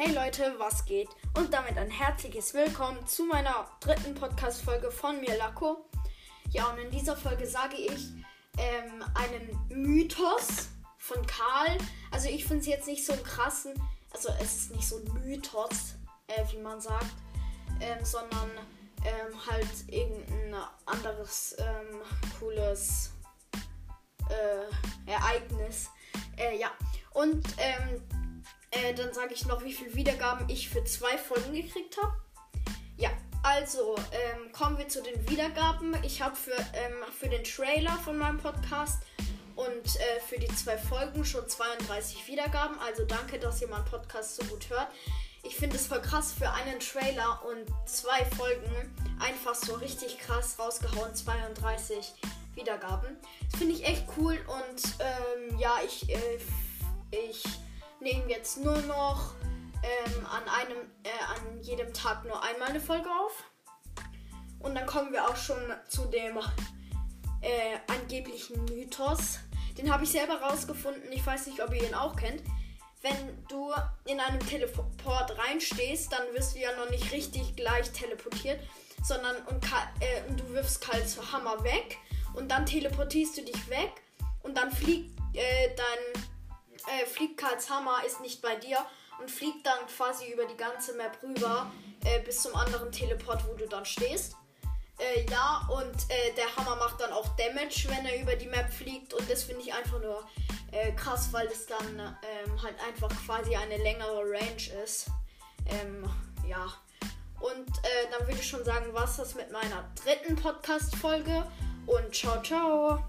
Hey Leute, was geht? Und damit ein herzliches Willkommen zu meiner dritten Podcast-Folge von mir, Lako. Ja, und in dieser Folge sage ich ähm, einen Mythos von Karl. Also ich finde es jetzt nicht so einen krassen, also es ist nicht so ein Mythos, äh, wie man sagt, ähm, sondern ähm, halt irgendein anderes ähm, cooles äh, Ereignis. Äh, ja, und ähm, äh, dann sage ich noch, wie viele Wiedergaben ich für zwei Folgen gekriegt habe. Ja, also ähm, kommen wir zu den Wiedergaben. Ich habe für, ähm, für den Trailer von meinem Podcast und äh, für die zwei Folgen schon 32 Wiedergaben. Also danke, dass ihr meinen Podcast so gut hört. Ich finde es voll krass für einen Trailer und zwei Folgen einfach so richtig krass rausgehauen. 32 Wiedergaben. Das finde ich echt cool und ähm, ja, ich, äh, ich nehme jetzt nur noch ähm, an einem, äh, an jedem Tag nur einmal eine Folge auf. Und dann kommen wir auch schon zu dem äh, angeblichen Mythos. Den habe ich selber rausgefunden. Ich weiß nicht, ob ihr ihn auch kennt. Wenn du in einem Teleport reinstehst, dann wirst du ja noch nicht richtig gleich teleportiert, sondern und, äh, du wirfst Karls Hammer weg und dann teleportierst du dich weg und dann fliegt äh, dein fliegt Karls Hammer, ist nicht bei dir und fliegt dann quasi über die ganze Map rüber äh, bis zum anderen Teleport, wo du dann stehst. Äh, ja, und äh, der Hammer macht dann auch Damage, wenn er über die Map fliegt. Und das finde ich einfach nur äh, krass, weil es dann ähm, halt einfach quasi eine längere Range ist. Ähm, ja. Und äh, dann würde ich schon sagen, was das mit meiner dritten Podcast-Folge. Und ciao, ciao.